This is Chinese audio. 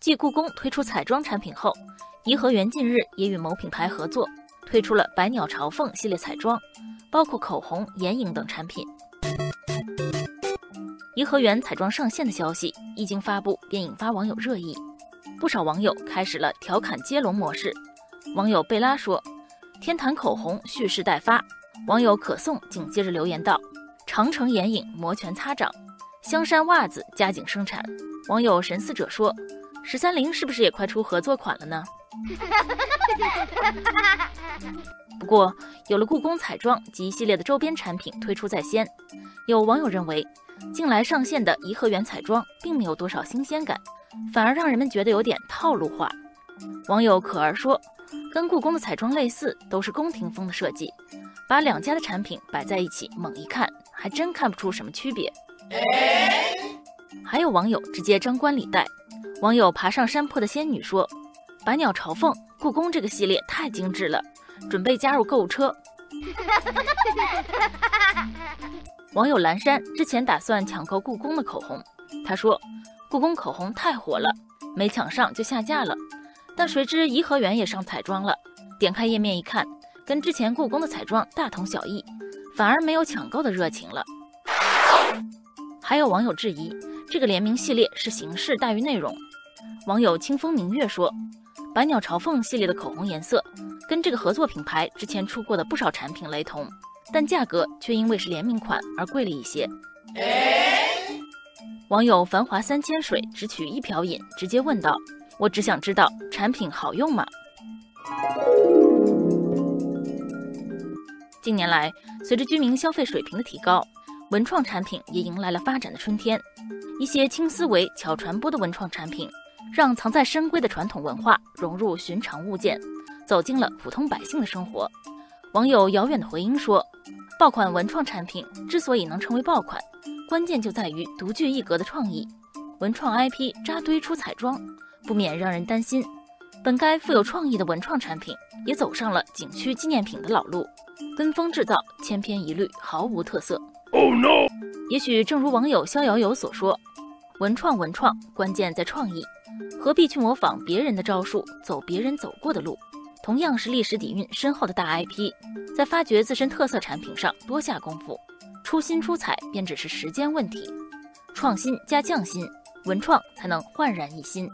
继故宫推出彩妆产品后，颐和园近日也与某品牌合作，推出了百鸟朝凤系列彩妆，包括口红、眼影等产品。颐和园彩妆上线的消息一经发布，便引发网友热议，不少网友开始了调侃接龙模式。网友贝拉说：“天坛口红蓄势待发。”网友可颂紧接着留言道：“长城眼影摩拳擦掌，香山袜子加紧生产。”网友神似者说。十三陵是不是也快出合作款了呢？不过，有了故宫彩妆及一系列的周边产品推出在先，有网友认为，近来上线的颐和园彩妆并没有多少新鲜感，反而让人们觉得有点套路化。网友可儿说，跟故宫的彩妆类似，都是宫廷风的设计，把两家的产品摆在一起，猛一看还真看不出什么区别。还有网友直接张冠李戴。网友爬上山坡的仙女说：“百鸟朝凤，故宫这个系列太精致了，准备加入购物车。”网友蓝山之前打算抢购故宫的口红，他说：“故宫口红太火了，没抢上就下架了。”但谁知颐和园也上彩妆了，点开页面一看，跟之前故宫的彩妆大同小异，反而没有抢购的热情了。还有网友质疑，这个联名系列是形式大于内容。网友清风明月说：“百鸟朝凤系列的口红颜色跟这个合作品牌之前出过的不少产品雷同，但价格却因为是联名款而贵了一些。”网友繁华三千水只取一瓢饮直接问道：“我只想知道产品好用吗？”近年来，随着居民消费水平的提高，文创产品也迎来了发展的春天。一些轻思维、巧传播的文创产品。让藏在深闺的传统文化融入寻常物件，走进了普通百姓的生活。网友遥远的回音说：“爆款文创产品之所以能成为爆款，关键就在于独具一格的创意。文创 IP 扎堆出彩妆，不免让人担心，本该富有创意的文创产品也走上了景区纪念品的老路，跟风制造，千篇一律，毫无特色。Oh no！也许正如网友逍遥游所说。”文创，文创，关键在创意，何必去模仿别人的招数，走别人走过的路？同样是历史底蕴深厚的大 IP，在发掘自身特色产品上多下功夫，出新出彩便只是时间问题。创新加匠心，文创才能焕然一新。